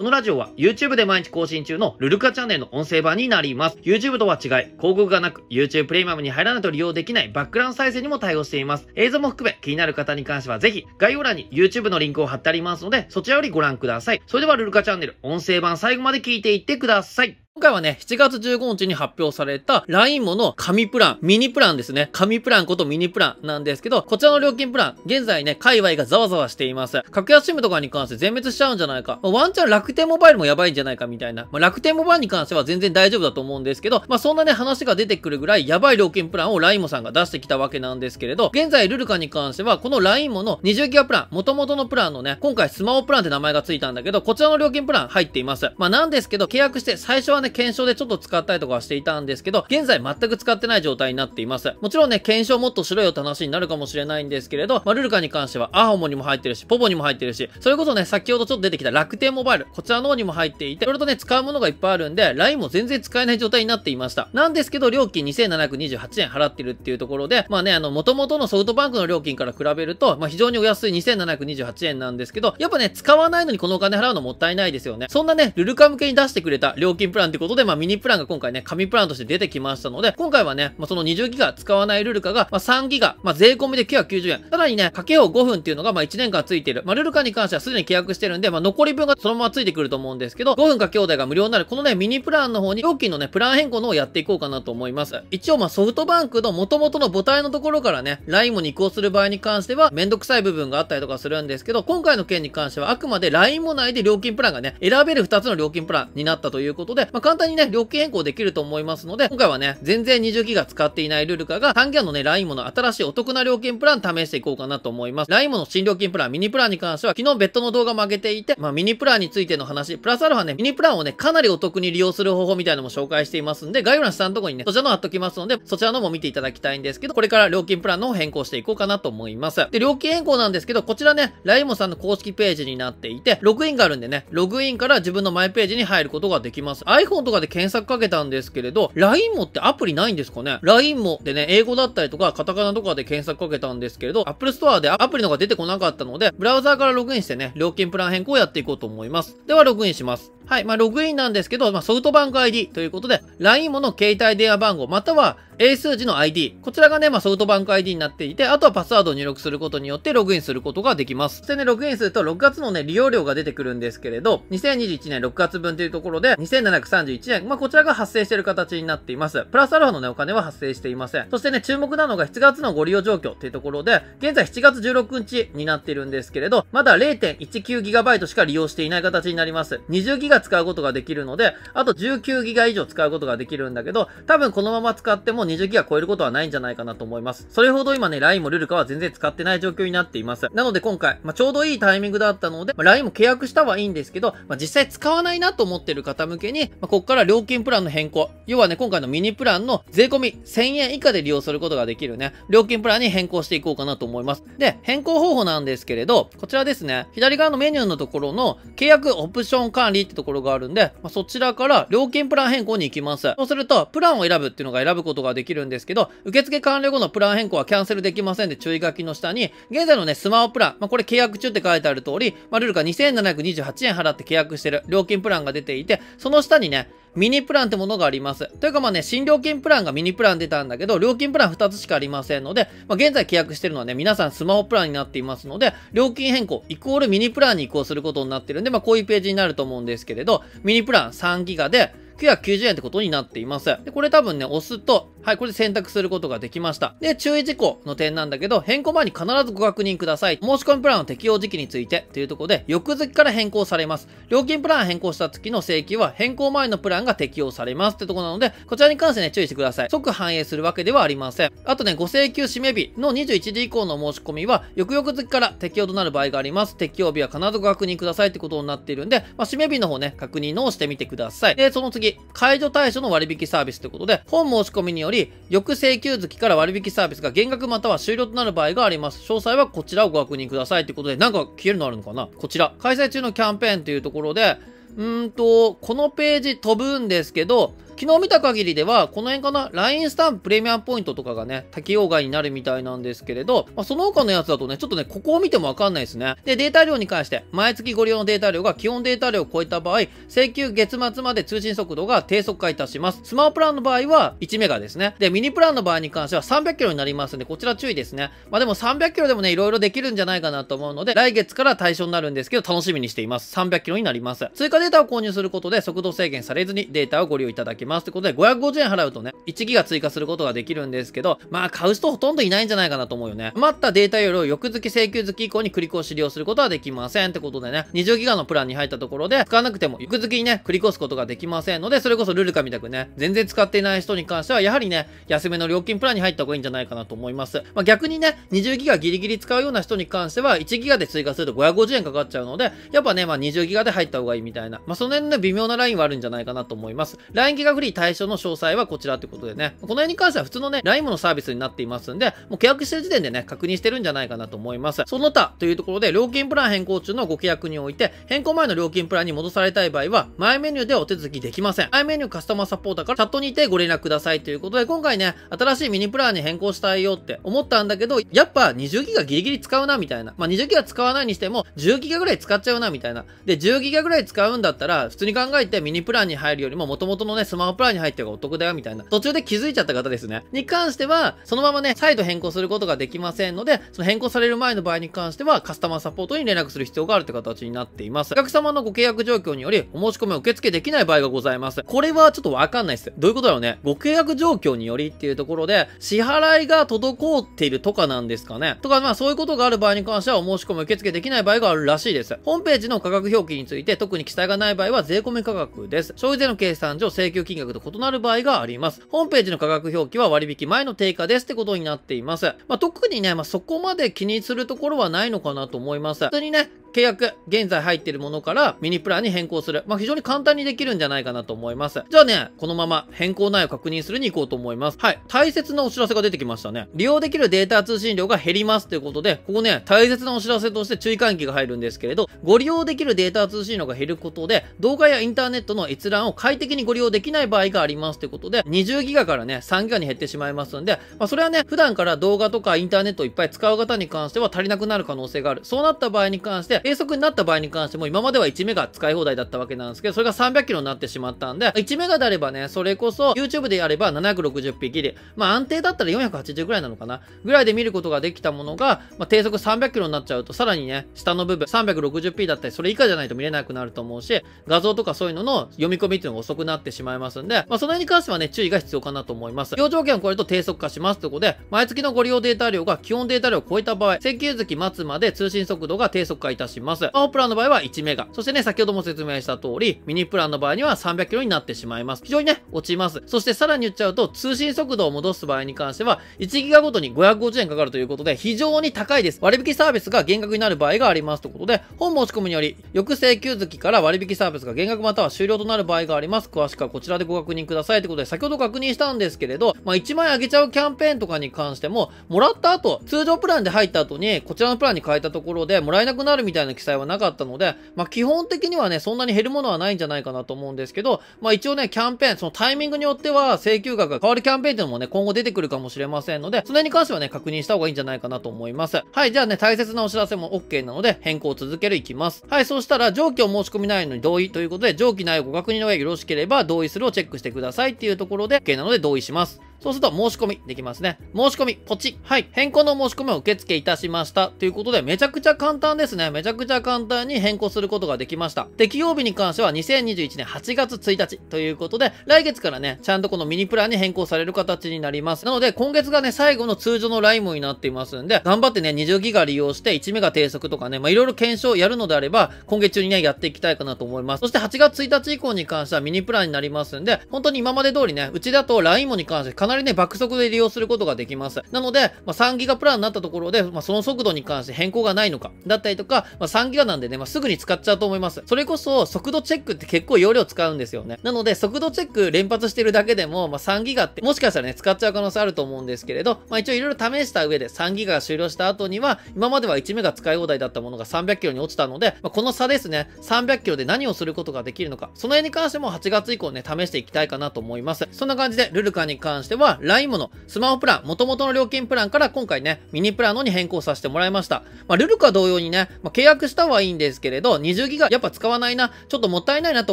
このラジオは YouTube で毎日更新中のルルカチャンネルの音声版になります。YouTube とは違い、広告がなく YouTube プレミアムに入らないと利用できないバックグラウンド再生にも対応しています。映像も含め気になる方に関してはぜひ概要欄に YouTube のリンクを貼ってありますので、そちらよりご覧ください。それではルルカチャンネル音声版最後まで聞いていってください。今回はね、7月15日に発表された LINE もの紙プラン、ミニプランですね。紙プランことミニプランなんですけど、こちらの料金プラン、現在ね、界隈がざわざわしています。格安シムとかに関して全滅しちゃうんじゃないか。ワンチャン楽天モバイルもやばいんじゃないかみたいな。まあ、楽天モバイルに関しては全然大丈夫だと思うんですけど、まあ、そんなね、話が出てくるぐらいやばい料金プランを LINE もさんが出してきたわけなんですけれど、現在ルルカに関しては、この LINE もの20ギガプラン、元々のプランのね、今回スマホプランって名前がついたんだけど、こちらの料金プラン入っています。まあ、なんですけど、契約して最初はね、検証でちょっと使ったりとかはしていたんですけど、現在全く使ってない状態になっています。もちろんね、検証もっとしろよって話になるかもしれないんですけれど、まあ、ルルカに関しては、アホモにも入ってるし、ポポにも入ってるし、それこそね、先ほどちょっと出てきた楽天モバイル、こちらの方にも入っていて、それとね、使うものがいっぱいあるんで、LINE も全然使えない状態になっていました。なんですけど、料金2728円払ってるっていうところで、まあね、あの、元々のソフトバンクの料金から比べると、まあ非常にお安い2728円なんですけど、やっぱね、使わないのにこのお金払うのもったいないですよね。そんなね、ルルカ向けに出してくれた料金プランってことで、まあミニプランが今回ね、紙プランとして出てきましたので、今回はね、まあ、その20ギガ使わないルルカが、まあ、3ギガ、まあ、税込みで990円。さらにね、かけよう5分っていうのが、まあ、1年間ついている。まあ、ルルカに関してはすでに契約してるんで、まあ、残り分がそのままついてくると思うんですけど、5分かけ放題が無料になる、このね、ミニプランの方に、料金のね、プラン変更のをやっていこうかなと思います。一応、まあ、ソフトバンクの元々の母体のところからね、LINE もに移行する場合に関しては、めんどくさい部分があったりとかするんですけど、今回の件に関しては、あくまで LINE も内で料金プランがね、選べる2つの料金プランになったということで、まあ、簡単にね、料金変更できると思いますので、今回はね、全然20ギガ使っていないルルカが、3ギガのね、LINE もの新しいお得な料金プラン試していこうかなと思います。LINE もの新料金プラン、ミニプランに関しては、昨日別途の動画も上げていて、まあ、ミニプランについての話、プラスアルファね、ミニプランをね、かなりお得に利用する方法みたいなのも紹介していますんで、概要欄下のとこにね、そちらの貼っときますので、そちらのも見ていただきたいんですけど、これから料金プランの変更していこうかなと思います。で、料金変更なんですけど、こちらね、LINE もさんの公式ページになっていて、ログインがあるんでね、ログインから自分のマイページに入ることができます。iPhone とかで検索かけたんですけれど、LINE もってアプリないんですかね ?LINE もでね、英語だったりとか、カタカナとかで検索かけたんですけれど、Apple Store でアプリのが出てこなかったので、ブラウザーからログインしてね、料金プラン変更をやっていこうと思います。では、ログインします。はい。まあ、ログインなんですけど、まあ、ソフトバンク ID ということで、LINE もの携帯電話番号、または英数字の ID。こちらがね、まあ、ソフトバンク ID になっていて、あとはパスワードを入力することによってログインすることができます。そしてね、ログインすると6月のね、利用料が出てくるんですけれど、2021年6月分というところで、2731円。まあ、こちらが発生している形になっています。プラスアルファのね、お金は発生していません。そしてね、注目なのが7月のご利用状況っていうところで、現在7月16日になっているんですけれど、まだ 0.19GB しか利用していない形になります。20ギガ使うことができるので、あと19ギガ以上使うことができるんだけど、多分このまま使っても20ギガ超えることはないんじゃないかなと思います。それほど今ね、LINE もルルカは全然使ってない状況になっています。なので今回、まあ、ちょうどいいタイミングだったので、まあ、LINE も契約したはいいんですけど、まあ、実際使わないなと思ってる方向けに、まあ、ここから料金プランの変更。要はね、今回のミニプランの税込み1000円以下で利用することができるね、料金プランに変更していこうかなと思います。で、変更方法なんですけれど、こちらですね、左側のメニューのところの契約オプション管理ってところころがあるんで、まあ、そちらから料金プラン変更に行きます。そうすると、プランを選ぶっていうのが選ぶことができるんですけど、受付完了後のプラン変更はキャンセルできませんで注意書きの下に、現在のね、スマホプラン、まあ、これ契約中って書いてある通り、まあ、ルールが2728円払って契約してる料金プランが出ていて、その下にね、ミニプランってものがあります。というかまあね、新料金プランがミニプラン出たんだけど、料金プラン2つしかありませんので、まあ、現在契約してるのはね、皆さんスマホプランになっていますので、料金変更イコールミニプランに移行することになってるんで、まあこういうページになると思うんですけれど、ミニプラン3ギガで、990円ってことになっています。で、これ多分ね、押すと、はい、これで選択することができました。で、注意事項の点なんだけど、変更前に必ずご確認ください。申し込みプランの適用時期についてというところで、翌月から変更されます。料金プラン変更した月の請求は変更前のプランが適用されますってところなので、こちらに関してね、注意してください。即反映するわけではありません。あとね、ご請求締め日の21時以降の申し込みは、翌々月から適用となる場合があります。適用日は必ずご確認くださいってことになっているんで、まあ、締め日の方ね、確認のをしてみてください。で、その次、解除対象の割引サービスということで、本申し込みにより、翌請求月から割引サービスが減額または終了となる場合があります。詳細はこちらをご確認くださいということで、なんか消えるのあるのかな？こちら。開催中のキャンペーンというところで、うんと、このページ飛ぶんですけど、昨日見た限りでは、この辺かな、LINE スタンププレミアムポイントとかがね、適用外になるみたいなんですけれど、まあ、その他のやつだとね、ちょっとね、ここを見てもわかんないですね。で、データ量に関して、毎月ご利用のデータ量が基本データ量を超えた場合、請求月末まで通信速度が低速化いたします。スマホプランの場合は1メガですね。で、ミニプランの場合に関しては300キロになりますんで、こちら注意ですね。まあでも300キロでもね、いろいろできるんじゃないかなと思うので、来月から対象になるんですけど、楽しみにしています。300キロになります。追加データを購入することで、速度制限されずにデータをご利用いただけます。ということで、550円払うとね、1ギガ追加することができるんですけど、まあ買う人ほとんどいないんじゃないかなと思うよね。余ったデータよりを翌月請求月以降に繰り越し利用することはできません。ってことでね、20ギガのプランに入ったところで、使わなくても翌月にね、繰り越すことができませんので、それこそルルカみたくね、全然使っていない人に関しては、やはりね、安めの料金プランに入った方がいいんじゃないかなと思います。まあ、逆にね、20ギガギリギリ使うような人に関しては、1ギガで追加すると550円かかっちゃうので、やっぱね、まあ、20ギガで入った方がいいみたいな、まあ、その辺の、微妙なラインはあるんじゃないかなと思います。LINE ギガフリー対象の詳細はこちらということでね、この辺に関しては普通のね、LINE ものサービスになっていますんで、もう契約してる時点でね、確認してるんじゃないかなと思います。その他というところで、料金プラン変更中のご契約において、変更前の料金プランに戻されたい場合は、前メニューではお手続きできません。前メニューカスタマーサポーターからチャットにいてご連絡くださいということで、今回ね、新しいミニプランに変更したいよって思ったんだけど、やっぱ20ギガギリギリ使うなみたいな。まあ、20ギガ使わないにしても、10ギガぐらい使っちゃうなみたいな。で、10ギガぐらい使うんだったら、普通に考えてミニプランに入るよりも元々のね、スマホプランに入ってるがお得だよみたいな。途中で気づいちゃった方ですね。に関しては、そのままね、再度変更することができませんので、その変更される前の場合に関しては、カスタマーサポートに連絡する必要があるって形になっています。お客様のご契約状況により、お申し込みを受付できない場合がございます。これはちょっとわかんないです。どういうことだろうね。ご契約状況によりっていうところで、支払いが滞っているとかなんですかね。とか、まあそういうことがある場合に関しては、お申し込み受付できない場合があるらしいです。ホームページの価格表記について特に記載がない場合は、税込み価格です。消費税の計算上、請求金額と異なる場合があります。ホームページの価格表記は割引前の定価ですってことになっています。まあ特にね、まあそこまで気にするところはないのかなと思います。普通にね、契約、現在入っているものからミニプランに変更する。まあ、非常に簡単にできるんじゃないかなと思います。じゃあね、このまま変更内容を確認するに行こうと思います。はい。大切なお知らせが出てきましたね。利用できるデータ通信量が減りますということで、ここね、大切なお知らせとして注意喚起が入るんですけれど、ご利用できるデータ通信量が減ることで、動画やインターネットの閲覧を快適にご利用できない場合がありますということで、20ギガからね、3ギガに減ってしまいますんで、まあ、それはね、普段から動画とかインターネットをいっぱい使う方に関しては足りなくなる可能性がある。そうなった場合に関して、閉塞になった場合に関しても今までは1メガ使い放題だったわけなんですけど、それが300キロになってしまったんで、1メガであればね、それこそ YouTube でやれば 760p ギリ、まあ安定だったら480ぐらいなのかな。ぐらいで見ることができたものが、まあ、低速300キロになっちゃうと、さらにね、下の部分 360p だったり、それ以下じゃないと見れなくなると思うし、画像とかそういうのの読み込みっていうのが遅くなってしまいますんで、まあその辺に関してはね、注意が必要かなと思います。利用条件を超えると低速化しますということで、毎月のご利用データ量が基本データ量を超えた場合、請求月末まで通信速度が低速化いたしします。スマホプランの場合は1メガ。そしてね、先ほども説明した通り、ミニプランの場合には300キロになってしまいます。非常にね、落ちます。そしてさらに言っちゃうと、通信速度を戻す場合に関しては、1ギガごとに550円かかるということで、非常に高いです。割引サービスが減額になる場合がありますということで、本申し込みにより、翌請求月から割引サービスが減額または終了となる場合があります。詳しくはこちらでご確認くださいということで、先ほど確認したんですけれど、まあ、1万円あげちゃうキャンペーンとかに関しても、もらった後、通常プランで入った後に、こちらのプランに変えたところで、もらえなくなるみたいなたいな記載はなかったので、まあ、基本的にはね、そんなに減るものはないんじゃないかなと思うんですけど、まあ、一応ね、キャンペーン、そのタイミングによっては請求額が変わるキャンペーンっていうのもね、今後出てくるかもしれませんので、その辺に関してはね、確認した方がいいんじゃないかなと思います。はい、じゃあね、大切なお知らせも OK なので、変更を続けるいきます。はい、そしたら、上記を申し込み内容に同意ということで、上記内容ご確認の上よろしければ同意するをチェックしてくださいっていうところで、OK なので同意します。そうすると申し込みできますね。申し込み、ポチ。はい。変更の申し込みを受付いたしました。ということで、めちゃくちゃ簡単ですね。めちゃくちゃ簡単に変更することができました。適用日に関しては2021年8月1日ということで、来月からね、ちゃんとこのミニプランに変更される形になります。なので、今月がね、最後の通常のライムになっていますんで、頑張ってね、20ギガ利用して1メガ低速とかね、まあ、いろいろ検証やるのであれば、今月中にね、やっていきたいかなと思います。そして8月1日以降に関してはミニプランになりますんで、本当に今まで通りね、うちだと LINE もに関してなりね、爆速で利用することができます。なので、まあ、3ギガプランになったところで、まあ、その速度に関して変更がないのか、だったりとか、まあ、3ギガなんでね、まあ、すぐに使っちゃうと思います。それこそ、速度チェックって結構容量使うんですよね。なので、速度チェック連発してるだけでも、まあ、3ギガって、もしかしたらね、使っちゃう可能性あると思うんですけれど、まあ、一応いろいろ試した上で3ギガが終了した後には、今までは1メガ使い放題だったものが300キロに落ちたので、まあ、この差ですね、300キロで何をすることができるのか、その辺に関しても8月以降ね、試していきたいかなと思います。そんな感じで、ルルカに関しては、LINE もの、スマホプラン、元々の料金プランから今回ね、ミニプランのに変更させてもらいました。まあ、ルルカ同様にね、まあ、契約したはいいんですけれど、20ギガやっぱ使わないな、ちょっともったいないなと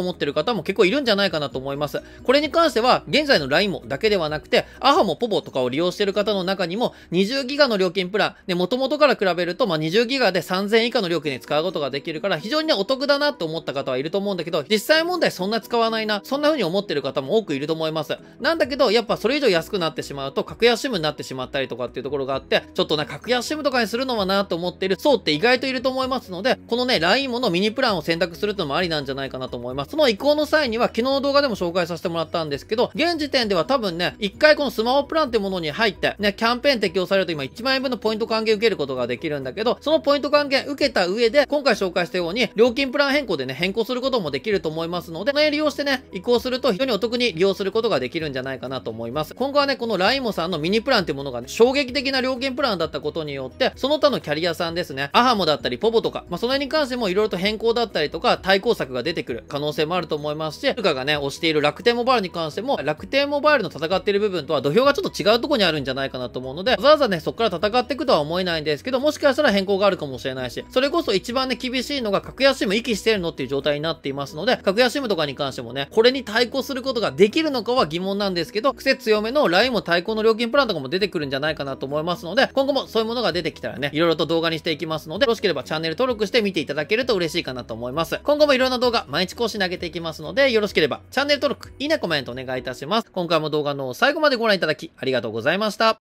思ってる方も結構いるんじゃないかなと思います。これに関しては、現在の LINE もだけではなくて、アハもポポとかを利用してる方の中にも、20ギガの料金プラン、で、元々から比べると、まあ、20ギガで3000以下の料金で使うことができるから、非常にね、お得だなと思った方はいると思うんだけど、実際問題そんな使わないな、そんな風に思ってる方も多くいると思います。なんだけど、やっぱそれ以上安くなってしまうと、格安シムになってしまったりとかっていうところがあって、ちょっとね、格安シムとかにするのはなと思っている層って意外といると思いますので、このね、LINE ものミニプランを選択するってのもありなんじゃないかなと思います。その移行の際には、昨日の動画でも紹介させてもらったんですけど、現時点では多分ね、一回このスマホプランってものに入って、ね、キャンペーン適用されると今1万円分のポイント還元受けることができるんだけど、そのポイント還元受けた上で、今回紹介したように、料金プラン変更でね、変更することもできると思いますので、この利用してね、移行すると非常にお得に利用することができるんじゃないかなと思います。今後はね、このライモさんのミニプランってものがね、衝撃的な料金プランだったことによって、その他のキャリアさんですね、アハモだったり、ポボとか、まあ、その辺に関しても色々と変更だったりとか、対抗策が出てくる可能性もあると思いますし、ルカがね、推している楽天モバイルに関しても、楽天モバイルの戦っている部分とは土俵がちょっと違うとこにあるんじゃないかなと思うので、わざわざね、そこから戦っていくとは思えないんですけど、もしかしたら変更があるかもしれないし、それこそ一番ね、厳しいのが格安 SIM 息してるのっていう状態になっていますので、格安 SIM とかに関してもね、これに対抗することができるのかは疑問なんですけど、癖強めめの LINE も対抗の料金プランとかも出てくるんじゃないかなと思いますので、今後もそういうものが出てきたらね、いろいろと動画にしていきますので、よろしければチャンネル登録して見ていただけると嬉しいかなと思います。今後もいろんな動画、毎日更新投げていきますので、よろしければチャンネル登録、いいね、コメントお願いいたします。今回も動画の最後までご覧いただき、ありがとうございました。